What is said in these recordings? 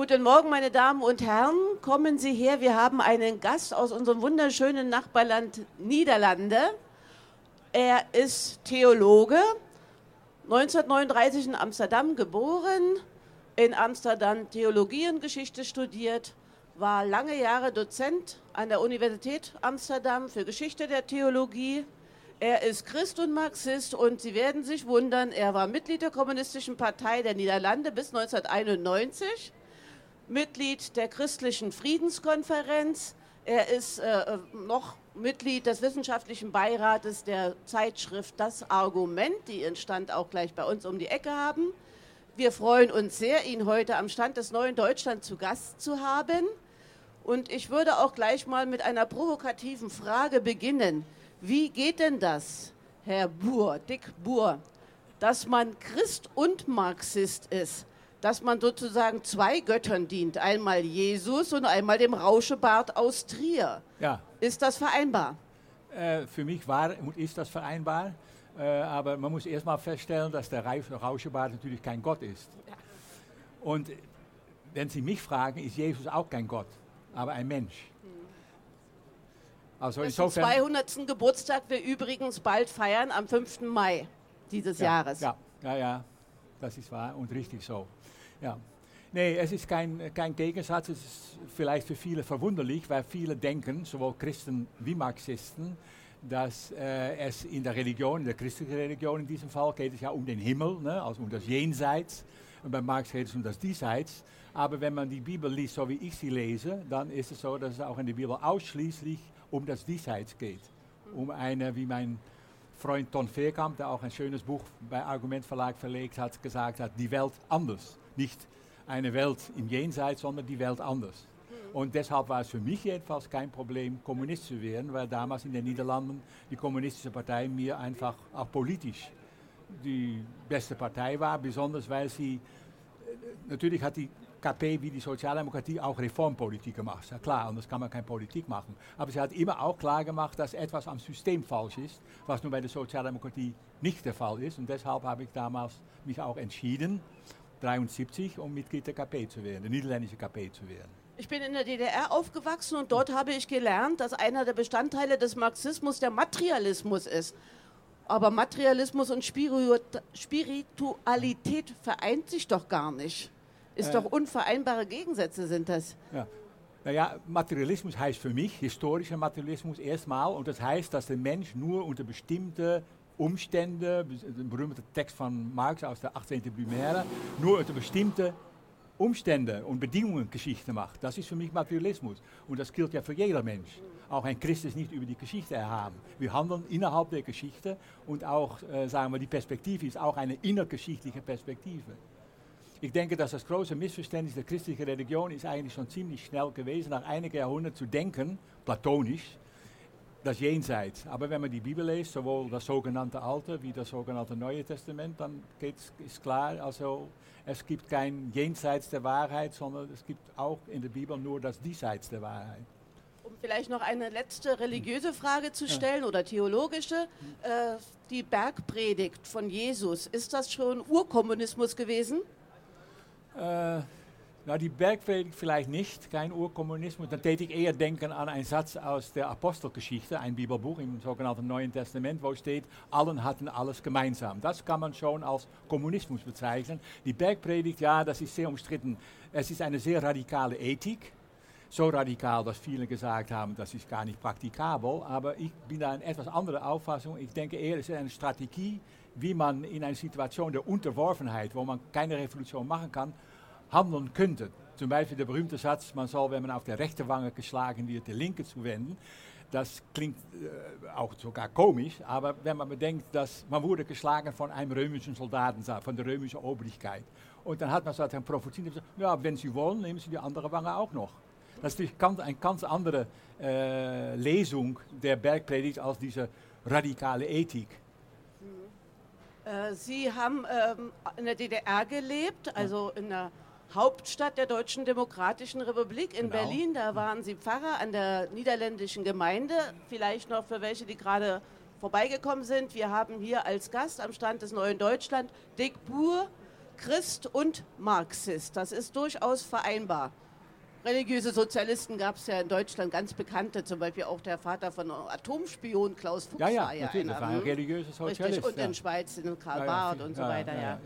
Guten Morgen, meine Damen und Herren. Kommen Sie her. Wir haben einen Gast aus unserem wunderschönen Nachbarland Niederlande. Er ist Theologe, 1939 in Amsterdam geboren, in Amsterdam Theologie und Geschichte studiert, war lange Jahre Dozent an der Universität Amsterdam für Geschichte der Theologie. Er ist Christ und Marxist und Sie werden sich wundern, er war Mitglied der Kommunistischen Partei der Niederlande bis 1991 Mitglied der Christlichen Friedenskonferenz. Er ist äh, noch Mitglied des wissenschaftlichen Beirates der Zeitschrift Das Argument, die ihren Stand auch gleich bei uns um die Ecke haben. Wir freuen uns sehr, ihn heute am Stand des Neuen Deutschland zu Gast zu haben. Und ich würde auch gleich mal mit einer provokativen Frage beginnen. Wie geht denn das, Herr Buhr, Dick Buhr, dass man Christ und Marxist ist? Dass man sozusagen zwei Göttern dient, einmal Jesus und einmal dem Rauschebart aus Trier. Ja. Ist das vereinbar? Äh, für mich war und ist das vereinbar, äh, aber man muss erstmal feststellen, dass der Rauschebart natürlich kein Gott ist. Ja. Und wenn Sie mich fragen, ist Jesus auch kein Gott, aber ein Mensch. Hm. Also insofern, 200. Geburtstag wir übrigens bald feiern am 5. Mai dieses ja, Jahres. Ja, ja, ja, das ist wahr und richtig so. Ja. Nee, es ist kein, kein Gegensatz. Es ist vielleicht für viele verwunderlich, weil viele denken, sowohl Christen wie Marxisten, dass äh, es in der Religion, in der christlichen Religion in diesem Fall, geht es ja um den Himmel, ne, also um das Jenseits. Und bei Marx geht es um das Diesseits. Aber wenn man die Bibel liest, so wie ich sie lese, dann ist es so, dass es auch in der Bibel ausschließlich um das Diesseits geht. Um eine, wie mein Freund Ton Veerkamp, der auch ein schönes Buch bei Argument Verlag verlegt hat, gesagt hat, die Welt anders. Nicht eine Welt im Jenseits, sondern die Welt anders. Und deshalb war es für mich jedenfalls kein Problem, Kommunist zu werden, weil damals in den Niederlanden die kommunistische Partei mir einfach auch politisch die beste Partei war, besonders weil sie, natürlich hat die KP wie die Sozialdemokratie auch Reformpolitik gemacht. Ja klar, anders kann man keine Politik machen. Aber sie hat immer auch klar gemacht, dass etwas am System falsch ist, was nun bei der Sozialdemokratie nicht der Fall ist. Und deshalb habe ich damals mich auch entschieden, 73, um Mitglied der KP zu werden, der niederländischen KP zu werden. Ich bin in der DDR aufgewachsen und dort habe ich gelernt, dass einer der Bestandteile des Marxismus der Materialismus ist. Aber Materialismus und Spiritualität vereint sich doch gar nicht. Ist äh, doch unvereinbare Gegensätze sind das. Ja. Naja, Materialismus heißt für mich historischer Materialismus erstmal und das heißt, dass der Mensch nur unter bestimmte Umstände, ein berühmter Text von Marx aus der 18. Brumaire, nur unter bestimmte Umstände und Bedingungen Geschichte macht. Das ist für mich Materialismus. Und das gilt ja für jeder Mensch. Auch ein Christ ist nicht über die Geschichte erhaben. Wir handeln innerhalb der Geschichte und auch, äh, sagen wir, die Perspektive ist auch eine innergeschichtliche Perspektive. Ich denke, dass das große Missverständnis der christlichen Religion ist eigentlich schon ziemlich schnell gewesen, nach einigen Jahrhunderten zu denken, platonisch, das Jenseits. Aber wenn man die Bibel liest, sowohl das sogenannte Alte wie das sogenannte Neue Testament, dann ist klar, also es gibt kein Jenseits der Wahrheit, sondern es gibt auch in der Bibel nur das Diesseits der Wahrheit. Um vielleicht noch eine letzte religiöse Frage zu stellen ja. oder theologische, äh, die Bergpredigt von Jesus, ist das schon Urkommunismus gewesen? Äh, na, die Bergpredigt vielleicht nicht, kein Urkommunismus. Dann täte ich eher denken an einen Satz aus der Apostelgeschichte, ein Bibelbuch im sogenannten Neuen Testament, wo steht, allen hatten alles gemeinsam. Das kann man schon als Kommunismus bezeichnen. Die Bergpredigt, ja, das ist sehr umstritten. Es ist eine sehr radikale Ethik. So radikal, dass viele gesagt haben, das ist gar nicht praktikabel. Aber ich bin da eine etwas andere Auffassung. Ich denke eher, es ist eine Strategie, wie man in einer Situation der Unterworfenheit, wo man keine Revolution machen kann, handeln könnte. Zum Beispiel der berühmte Satz, man soll, wenn man auf der rechten Wange geschlagen wird, die linke zuwenden. Das klingt äh, auch sogar komisch, aber wenn man bedenkt, dass man wurde geschlagen von einem römischen Soldaten, von der römischen Obrigkeit. Und dann hat man so ein Prophezie gesagt, ja, wenn Sie wollen, nehmen Sie die andere Wange auch noch. Das ist eine ganz andere äh, Lesung der Bergpredigt als diese radikale Ethik. Äh, Sie haben ähm, in der DDR gelebt, also in der Hauptstadt der Deutschen Demokratischen Republik in genau. Berlin. Da waren Sie Pfarrer an der niederländischen Gemeinde. Vielleicht noch für welche, die gerade vorbeigekommen sind. Wir haben hier als Gast am Stand des Neuen Deutschland Dick Buhr, Christ und Marxist. Das ist durchaus vereinbar. Religiöse Sozialisten gab es ja in Deutschland ganz bekannte, zum Beispiel auch der Vater von Atomspion Klaus Fuchs Ja, ja, war ja natürlich, einer. das war ein hm? religiöser Sozialist. Richtig, und ja. in Schweiz den Karl Ja, ja, Barth und so ja, weiter, ja.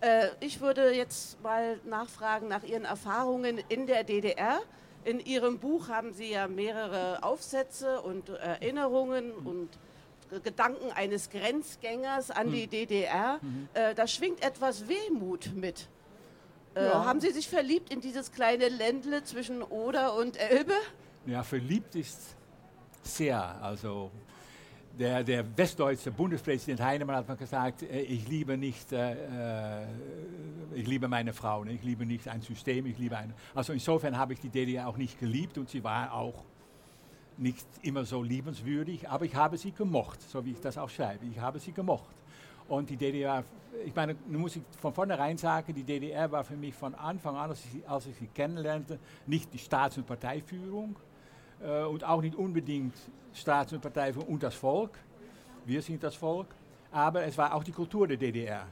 Äh, ich würde jetzt mal nachfragen nach Ihren Erfahrungen in der DDR. In Ihrem Buch haben Sie ja mehrere Aufsätze und Erinnerungen und G- Gedanken eines Grenzgängers an die DDR. Äh, da schwingt etwas Wehmut mit. Äh, Ja. Haben Sie sich verliebt in dieses kleine Ländle zwischen Oder und Elbe? Ja, verliebt ist sehr. Also der, der westdeutsche Bundespräsident Heinemann hat mal gesagt, äh, ich liebe nicht, äh, äh, ich liebe meine Frau, ne? ich liebe nicht ein System, ich liebe eine. Also insofern habe ich die DDR auch nicht geliebt und sie war auch nicht immer so liebenswürdig, aber ich habe sie gemocht, so wie ich das auch schreibe. Ich habe sie gemocht. Und die DDR, ich meine, nun muss ich von vornherein sagen, die DDR war für mich von Anfang an, als ich, als ich sie kennenlernte, nicht die Staats- und Parteiführung äh, und auch nicht unbedingt Staats- und Parteiführung und das Volk. Wir sind das Volk. Aber es war auch die Kultur der DDR.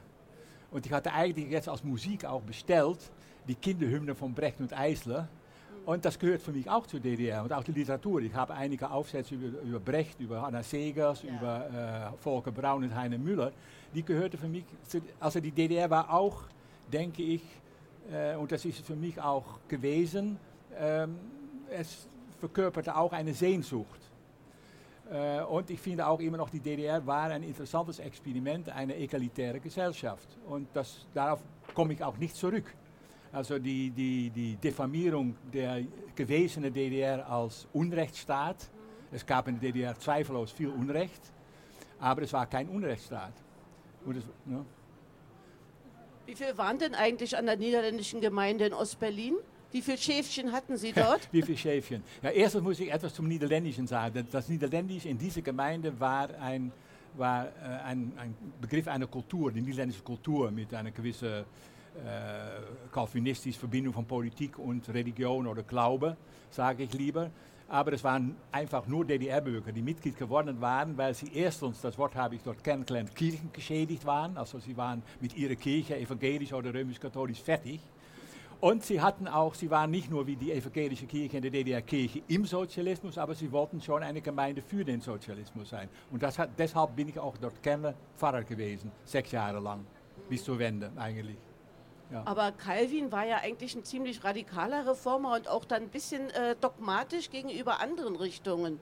Und ich hatte eigentlich jetzt als Musik auch bestellt, die Kinderhymne von Brecht und Eisler. Und das gehört für mich auch zur DDR und auch die Literatur. Ich habe einige Aufsätze über, über Brecht, über Anna Segers, Ja. über äh, Volker Braun und Heine Müller. Die gehörten für mich, zu, also die DDR war auch, denke ich, äh, und das ist für mich auch gewesen, ähm, es verkörperte auch eine Sehnsucht. Äh, und ich finde auch immer noch, die DDR war ein interessantes Experiment, eine egalitäre Gesellschaft. Und das, darauf komme ich auch nicht zurück. Also die, die, die Diffamierung der gewesenen DDR als Unrechtsstaat. Es gab in der DDR zweifellos viel Unrecht, aber es war kein Unrechtsstaat. Es, ne? Wie viel waren denn eigentlich an der niederländischen Gemeinde in Ostberlin? Wie viele Schäfchen hatten Sie dort? Wie viele Schäfchen? Ja, erstens muss ich etwas zum Niederländischen sagen. Das, Niederländisch in dieser Gemeinde war ein, war, äh, ein, ein Begriff einer Kultur, die niederländische Kultur mit einer gewissen äh, kalvinistische Verbindung von Politik und Religion oder Glaube, sage ich lieber. Aber es waren einfach nur DDR-Bürger, die Mitglied geworden waren, weil sie erstens, das Wort habe ich dort kennengelernt, kirchengeschädigt waren. Also sie waren mit ihrer Kirche, evangelisch oder römisch-katholisch, fertig. Und sie hatten auch, sie waren nicht nur wie die evangelische Kirche in der DDR-Kirche im Sozialismus, aber sie wollten schon eine Gemeinde für den Sozialismus sein. Und hat, deshalb bin ich auch dort Kenner Pfarrer gewesen, sechs Jahre lang, bis zur Wende eigentlich. Aber Calvin war ja eigentlich ein ziemlich radikaler Reformer und auch dann ein bisschen äh, dogmatisch gegenüber anderen Richtungen.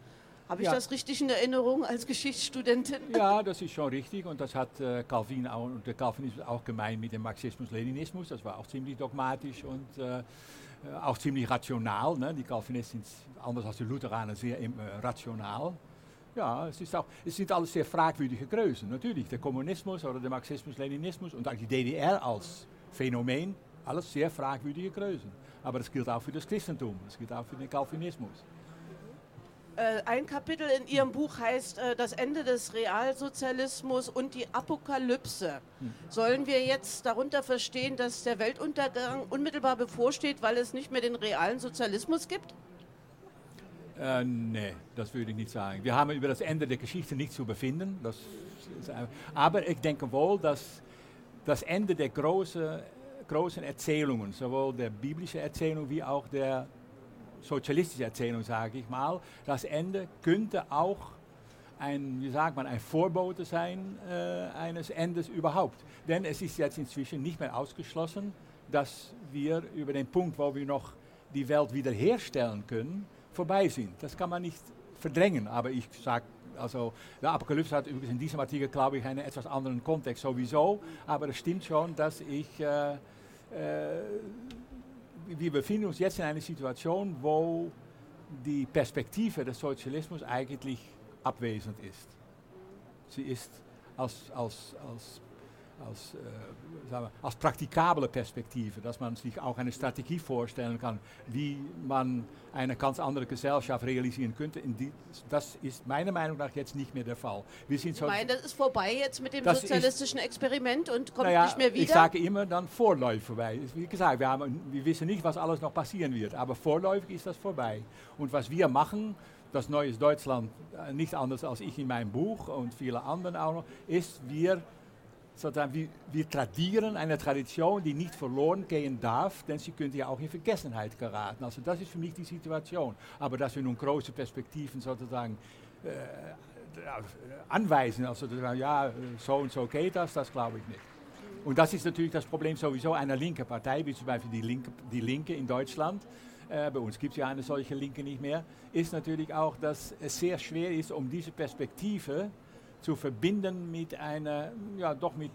Habe ich Ja. das richtig in Erinnerung als Geschichtsstudentin? Ja, das ist schon richtig und das hat äh, Calvin auch, und der Calvinismus auch gemeint mit dem Marxismus-Leninismus. Das war auch ziemlich dogmatisch und äh, äh, auch ziemlich rational. Ne? Die Calvinisten sind anders als die Lutheraner sehr äh, rational. Ja, es, ist auch, es sind alles sehr fragwürdige Größen. Natürlich, der Kommunismus oder der Marxismus-Leninismus und auch die DDR als Phänomen, alles sehr fragwürdige Größen. Aber das gilt auch für das Christentum, das gilt auch für den Calvinismus. Äh, ein Kapitel in Ihrem Buch heißt äh, Das Ende des Realsozialismus und die Apokalypse. Sollen wir jetzt darunter verstehen, dass der Weltuntergang unmittelbar bevorsteht, weil es nicht mehr den realen Sozialismus gibt? Äh, nee, das würde ich nicht sagen. Wir haben über das Ende der Geschichte nichts zu befinden. Das aber ich denke wohl, dass das Ende der große, großen Erzählungen, sowohl der biblischen Erzählung wie auch der sozialistischen Erzählung, sage ich mal, das Ende könnte auch ein, wie sagt man, ein Vorbote sein äh, eines Endes überhaupt. Denn es ist jetzt inzwischen nicht mehr ausgeschlossen, dass wir über den Punkt, wo wir noch die Welt wiederherstellen können, vorbei sind. Das kann man nicht verdrängen, aber ich sage, also der Apokalypse hat übrigens in diesem Artikel, glaube ich, einen etwas anderen Kontext sowieso, aber es stimmt schon, dass ich, äh, äh, wir befinden uns jetzt in einer Situation, wo die Perspektive des Sozialismus eigentlich abwesend ist. Sie ist als, als, als, als, äh, sagen wir, als praktikable Perspektive, dass man sich auch eine Strategie vorstellen kann, wie man eine ganz andere Gesellschaft realisieren könnte. Die, das ist meiner Meinung nach jetzt nicht mehr der Fall. Wir sind Ich so, meine, das ist vorbei jetzt mit dem Das ist- sozialistischen Experiment und kommt naja, nicht mehr ich wieder. sage immer dann vorläufig vorbei. Wie gesagt, wir, haben, wir wissen nicht, was alles noch passieren wird, aber vorläufig ist das vorbei. Und was wir machen, das Neues Deutschland, äh, nicht anders als ich in meinem Buch und viele anderen auch noch, ist, wir sozusagen, wir, wir tradieren eine Tradition, die nicht verloren gehen darf, denn sie könnte ja auch in Vergessenheit geraten. Also das ist für mich die Situation. Aber dass wir nun große Perspektiven sozusagen äh, anweisen, also ja, so und so geht das, das glaube ich nicht. Und das ist natürlich das Problem sowieso einer linken Partei, wie zum Beispiel die Linke, die Linke in Deutschland. Äh, bei uns gibt es ja eine solche Linke nicht mehr. Ist natürlich auch, dass es sehr schwer ist, um diese Perspektive zu verbinden mit einer, ja doch mit,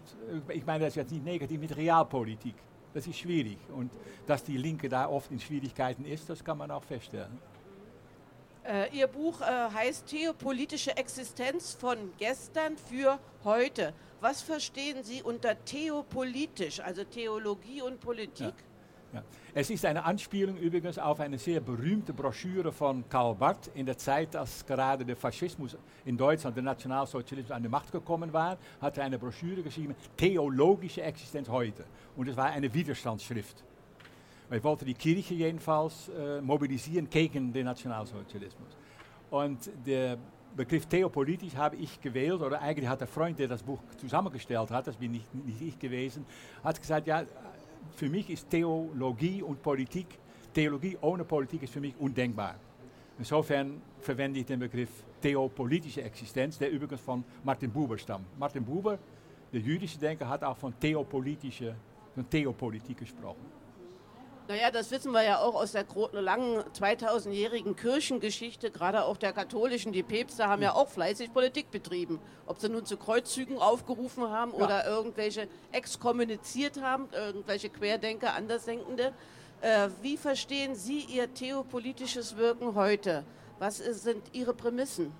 ich meine das jetzt nicht negativ, mit Realpolitik. Das ist schwierig. Und dass die Linke da oft in Schwierigkeiten ist, das kann man auch feststellen. Äh, Ihr Buch äh, heißt Theopolitische Existenz von gestern für heute. Was verstehen Sie unter theopolitisch, also Theologie und Politik? Ja. Ja. Es ist eine Anspielung übrigens auf eine sehr berühmte Broschüre von Karl Barth in der Zeit, als gerade der Faschismus in Deutschland, der Nationalsozialismus an die Macht gekommen war, hat er eine Broschüre geschrieben, Theologische Existenz heute. Und es war eine Widerstandsschrift. Er wollte die Kirche jedenfalls äh, mobilisieren gegen den Nationalsozialismus. Und der Begriff theopolitisch habe ich gewählt, oder eigentlich hat der Freund, der das Buch zusammengestellt hat, das bin nicht, nicht ich gewesen, hat gesagt, ja, für mich ist Theologie und Politik, Theologie ohne Politik ist für mich undenkbar. Insofern verwende ich den Begriff theopolitische Existenz, der übrigens von Martin Buber stammt. Martin Buber, der jüdische Denker, hat auch von theopolitische, von Theopolitik gesprochen. Naja, das wissen wir ja auch aus der langen 2000-jährigen Kirchengeschichte, gerade auch der katholischen. Die Päpste haben ja auch fleißig Politik betrieben. Ob sie nun zu Kreuzzügen aufgerufen haben ja. oder irgendwelche exkommuniziert haben, irgendwelche Querdenker, Andersdenkende. Äh, wie verstehen Sie Ihr theopolitisches Wirken heute? Was sind Ihre Prämissen?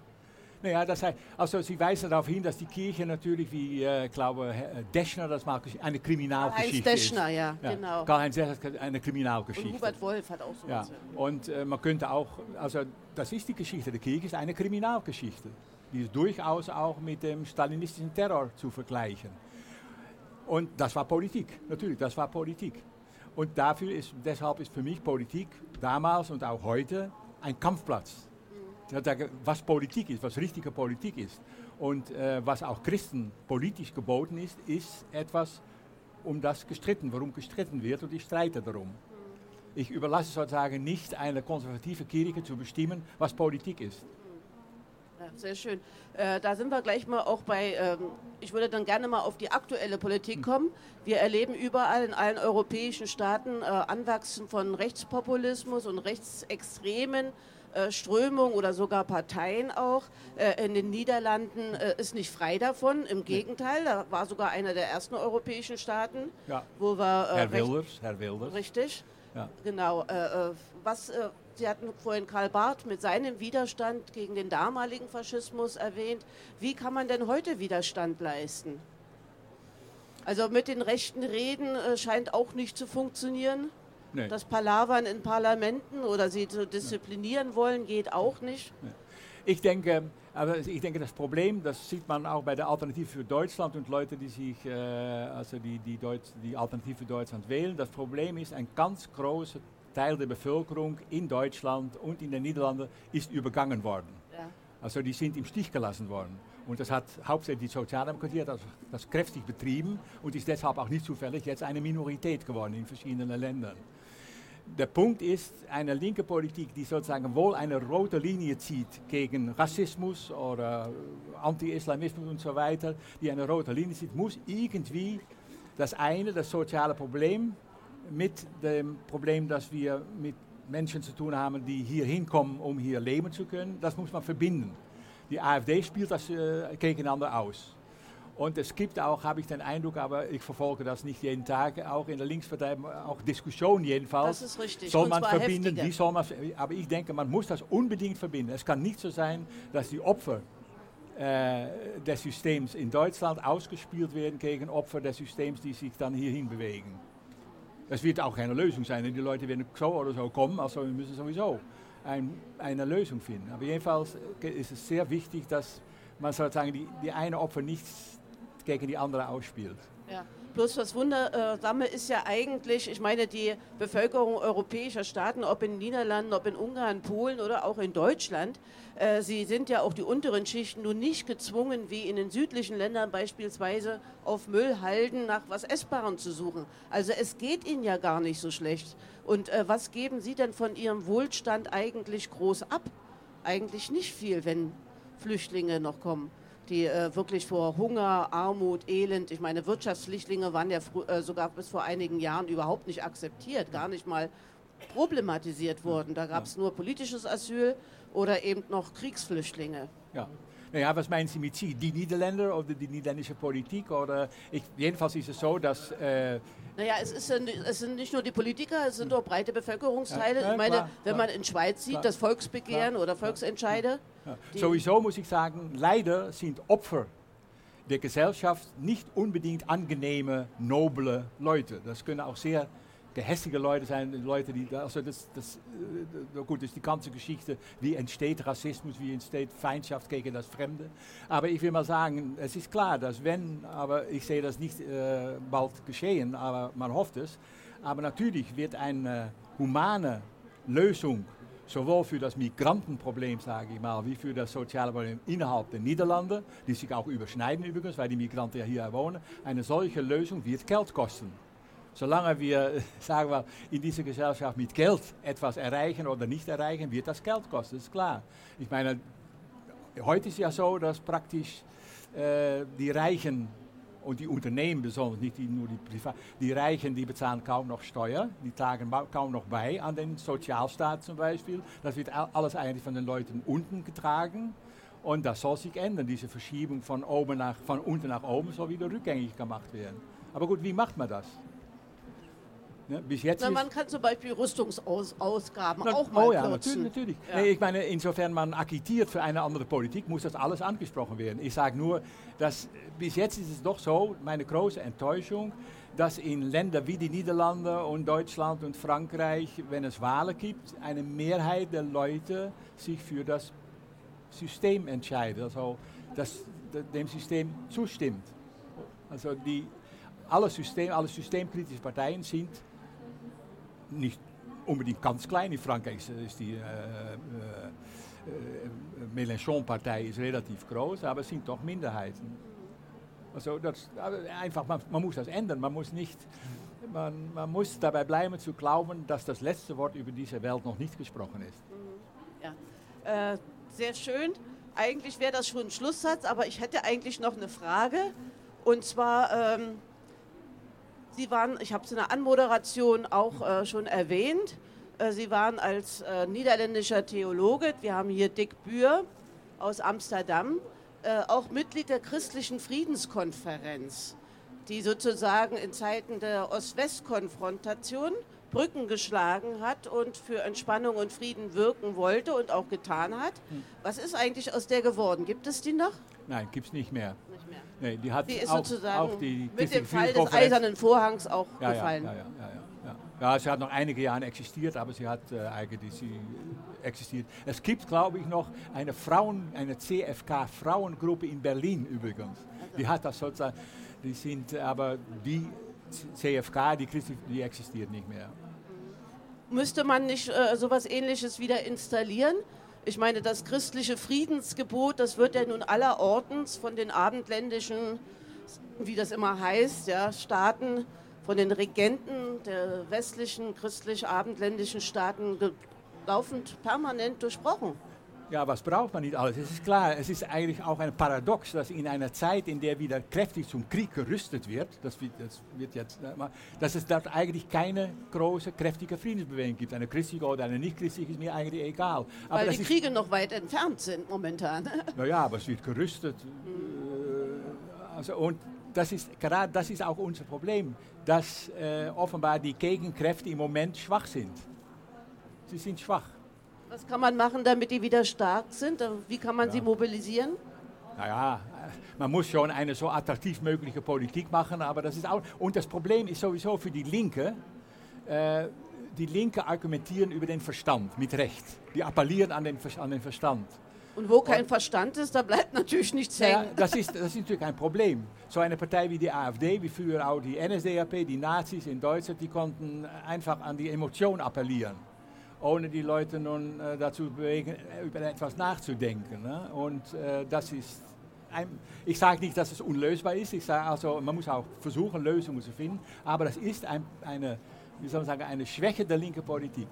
Naja, das heißt, also Sie weisen darauf hin, dass die Kirche natürlich, wie äh, glaube äh, Deschner das mal, eine Kriminalgeschichte Karl-Heinz Deschner, ist. ja, ja, genau. Karl-Heinz Deschner eine Kriminalgeschichte. Und Hubert Wolf hat auch so ja. Und äh, man könnte auch, also das ist die Geschichte der Kirche, ist eine Kriminalgeschichte. Die ist durchaus auch mit dem stalinistischen Terror zu vergleichen. Und das war Politik, natürlich, das war Politik. Und dafür ist, deshalb ist für mich Politik damals und auch heute ein Kampfplatz was Politik ist, was richtige Politik ist. Und äh, was auch Christen politisch geboten ist, ist etwas, um das gestritten, warum gestritten wird und ich streite darum. Ich überlasse sozusagen nicht einer konservative Kirche zu bestimmen, was Politik ist. Ja, sehr schön. Äh, da sind wir gleich mal auch bei, ähm, ich würde dann gerne mal auf die aktuelle Politik hm. kommen. Wir erleben überall in allen europäischen Staaten äh, Anwachsen von Rechtspopulismus und Rechtsextremen Strömung oder sogar Parteien auch. Äh, in den Niederlanden äh, ist nicht frei davon. Im Gegenteil, da war sogar einer der ersten europäischen Staaten, ja. wo wir Herr Wilders, Herr Wilders. Richtig. Ja. Genau. was Sie hatten vorhin Karl Barth mit seinem Widerstand gegen den damaligen Faschismus erwähnt. Wie kann man denn heute Widerstand leisten? Also mit den rechten Reden scheint auch nicht zu funktionieren. Nee. Das Palavern in Parlamenten oder sie zu disziplinieren nee. wollen, geht auch nicht. Nee. Ich denke, aber ich denke, das Problem, das sieht man auch bei der Alternative für Deutschland und Leute, die sich, äh, also die, die, Deutsch, die Alternative für Deutschland wählen. Das Problem ist, ein ganz großer Teil der Bevölkerung in Deutschland und in den Niederlanden ist übergangen worden. Ja. Also die sind im Stich gelassen worden. Und das hat hauptsächlich die Sozialdemokratie das, das kräftig betrieben und ist deshalb auch nicht zufällig jetzt eine Minorität geworden in verschiedenen Ländern der Punkt ist, eine linke Politik, die sozusagen wohl eine rote Linie zieht gegen Rassismus oder Anti-Islamismus und so weiter, die eine rote Linie zieht, muss irgendwie das eine, das soziale Problem, mit dem Problem, dass wir mit Menschen zu tun haben, die hier hinkommen, um hier leben zu können, das muss man verbinden. Die AfD spielt das äh, gegeneinander aus. Und es gibt auch, habe ich den Eindruck, aber ich verfolge das nicht jeden Tag, auch in der Linkspartei, auch Diskussionen jedenfalls. Das ist richtig. Soll man verbinden, wie soll man, aber ich denke, man muss das unbedingt verbinden. Es kann nicht so sein, dass die Opfer äh, des Systems in Deutschland ausgespielt werden gegen Opfer des Systems, die sich dann hierhin bewegen. Das wird auch keine Lösung sein, denn die Leute werden so oder so kommen, also wir müssen sowieso ein, eine Lösung finden. Aber jedenfalls ist es sehr wichtig, dass man sozusagen die, die eine Opfer gegen die andere ausspielt. Ja. Bloß das Wundersame ist ja eigentlich, ich meine, die Bevölkerung europäischer Staaten, ob in den Niederlanden, ob in Ungarn, Polen oder auch in Deutschland, äh, sie sind ja auch die unteren Schichten nun nicht gezwungen, wie in den südlichen Ländern beispielsweise auf Müllhalden nach was Essbarem zu suchen. Also es geht ihnen ja gar nicht so schlecht. Und äh, was geben Sie denn von Ihrem Wohlstand eigentlich groß ab? Eigentlich nicht viel, wenn Flüchtlinge noch kommen die äh, wirklich vor Hunger, Armut, Elend, ich meine, Wirtschaftsflüchtlinge waren ja äh, sogar bis vor einigen Jahren überhaupt nicht akzeptiert, gar nicht mal problematisiert worden. Da gab es nur politisches Asyl oder eben noch Kriegsflüchtlinge. Ja. Naja, was meinen Sie mit Sie? Die Niederländer oder die niederländische Politik? Oder ich, jedenfalls ist es so, dass äh, naja, es, ist, es sind nicht nur die Politiker, es sind auch breite Bevölkerungsteile. Ja, ich meine, klar, wenn man in Schweiz sieht, klar, das Volksbegehren klar, oder Volksentscheide. Sowieso muss ich sagen, leider sind Opfer der Gesellschaft nicht unbedingt angenehme, noble Leute. Das können auch sehr gehässige Leute sein, Leute, die, also das, das, äh, gut, das ist die ganze Geschichte, wie entsteht Rassismus, wie entsteht Feindschaft gegen das Fremde. Aber ich will mal sagen, es ist klar, dass wenn, aber ich sehe das nicht äh, bald geschehen, aber man hofft es, aber natürlich wird eine humane Lösung sowohl für das Migrantenproblem, sage ich mal, wie für das soziale Problem innerhalb der Niederlande, die sich auch überschneiden übrigens, weil die Migranten ja hier wohnen, eine solche Lösung wird Geld kosten solange wir, sagen wir, in dieser Gesellschaft mit Geld etwas erreichen oder nicht erreichen, wird das Geld kosten, ist klar. Ich meine, heute ist ja so, dass praktisch äh, die Reichen und die Unternehmen besonders, nicht die, nur die Privat, die Reichen, die bezahlen kaum noch Steuer, die tragen kaum noch bei an den Sozialstaat zum Beispiel. Das wird alles eigentlich von den Leuten unten getragen. Und das soll sich ändern. Diese Verschiebung von, oben nach, von unten nach oben soll wieder rückgängig gemacht werden. Aber gut, wie macht man das? Ne, bis jetzt Na, man kann zum Beispiel Rüstungsausgaben Na, auch mal Oh ja, kürzen. natürlich. natürlich. Ja. Nee, ich meine, insofern man agitiert für eine andere Politik, muss das alles angesprochen werden. Ich sage nur, dass bis jetzt ist es doch so, meine große Enttäuschung, dass in Ländern wie die Niederlande und Deutschland und Frankreich, wenn es Wahlen gibt, eine Mehrheit der Leute sich für das System entscheidet, also das, dem System zustimmt. Also die, alle, System, alle systemkritische Parteien sind nicht unbedingt ganz klein. In Frankreich ist die äh, äh, äh, Mélenchon-Partei relativ groß, aber es sind doch Minderheiten. Also das, einfach, man, man, muss das ändern. Man muss, nicht, man, man muss dabei bleiben zu glauben, dass das letzte Wort über diese Welt noch nicht gesprochen ist. Ja. Äh, sehr schön. Eigentlich wäre das schon ein Schlusssatz, aber ich hätte eigentlich noch eine Frage. Und zwar, ähm, Sie waren, ich habe es in der Anmoderation auch äh, schon erwähnt, äh, Sie waren als äh, niederländischer Theologe, wir haben hier Dick Bühr aus Amsterdam, äh, auch Mitglied der christlichen Friedenskonferenz, die sozusagen in Zeiten der Ost-West-Konfrontation Brücken geschlagen hat und für Entspannung und Frieden wirken wollte und auch getan hat. Hm. Was ist eigentlich aus der geworden? Gibt es die noch? Nein, gibt es nicht mehr. Mehr. Nee, die hat die ist auch, sozusagen auch die mit dem Fall des Eisernen Vorhangs auch ja, gefallen. Ja, ja, ja, ja, ja, sie hat noch einige Jahre existiert, aber sie hat äh, eigentlich sie existiert. Es gibt, glaube ich, noch eine Frauen, eine CFK-Frauengruppe in Berlin übrigens. Also. Die hat das sozusagen, die sind, aber die CFK, die, die existiert nicht mehr. Müsste man nicht äh, sowas ähnliches wieder installieren? Ich meine, das christliche Friedensgebot, das wird ja nun allerortens von den abendländischen, wie das immer heißt, ja, Staaten, von den Regenten der westlichen christlich-abendländischen Staaten laufend permanent durchbrochen. Ja, was braucht man nicht alles? Es ist klar, es ist eigentlich auch ein Paradox, dass in einer Zeit, in der wieder kräftig zum Krieg gerüstet wird, das wird, das wird jetzt, äh, dass es dort eigentlich keine große, kräftige Friedensbewegung gibt. Eine christliche oder eine nicht christliche ist mir eigentlich egal. Aber Weil die Kriege noch weit entfernt sind momentan. Naja, aber es wird gerüstet. Mhm. Also, und das ist, gerade das ist auch unser Problem, dass äh, offenbar die Gegenkräfte im Moment schwach sind. Sie sind schwach. Was kann man machen, damit die wieder stark sind? Wie kann man ja. sie mobilisieren? Naja, man muss schon eine so attraktiv mögliche Politik machen, aber das ist auch. Und das Problem ist sowieso für die Linke, äh, die Linke argumentieren über den Verstand mit Recht. Die appellieren an den, an den Verstand. Und wo kein Verstand ist, da bleibt natürlich nichts Ja, hängen. das, ist, das ist natürlich ein Problem. So eine Partei wie die AfD, wie früher auch die NSDAP, die Nazis in Deutschland, die konnten einfach an die Emotion appellieren. Ohne die Leute nun äh, dazu bewegen, äh, über etwas nachzudenken. Ne? Und äh, das ist, ein, ich sage nicht, dass es unlösbar ist, ich sage also, man muss auch versuchen, Lösungen zu finden, aber das ist ein, eine, wie soll man sagen, eine Schwäche der linken Politik.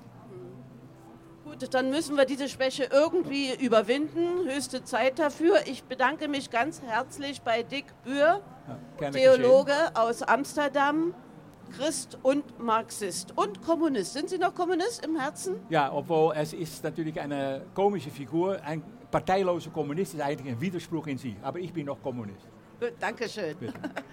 Gut, dann müssen wir diese Schwäche irgendwie überwinden. Höchste Zeit dafür. Ich bedanke mich ganz herzlich bei Dick Bühr, Ja, Theologe aus Amsterdam, Christ und Marxist und Kommunist. Sind Sie noch Kommunist im Herzen? Ja, obwohl es ist natürlich eine komische Figur. Ein parteiloser Kommunist ist eigentlich ein Widerspruch in sich. Aber ich bin noch Kommunist. Gut, Dankeschön. Bitte.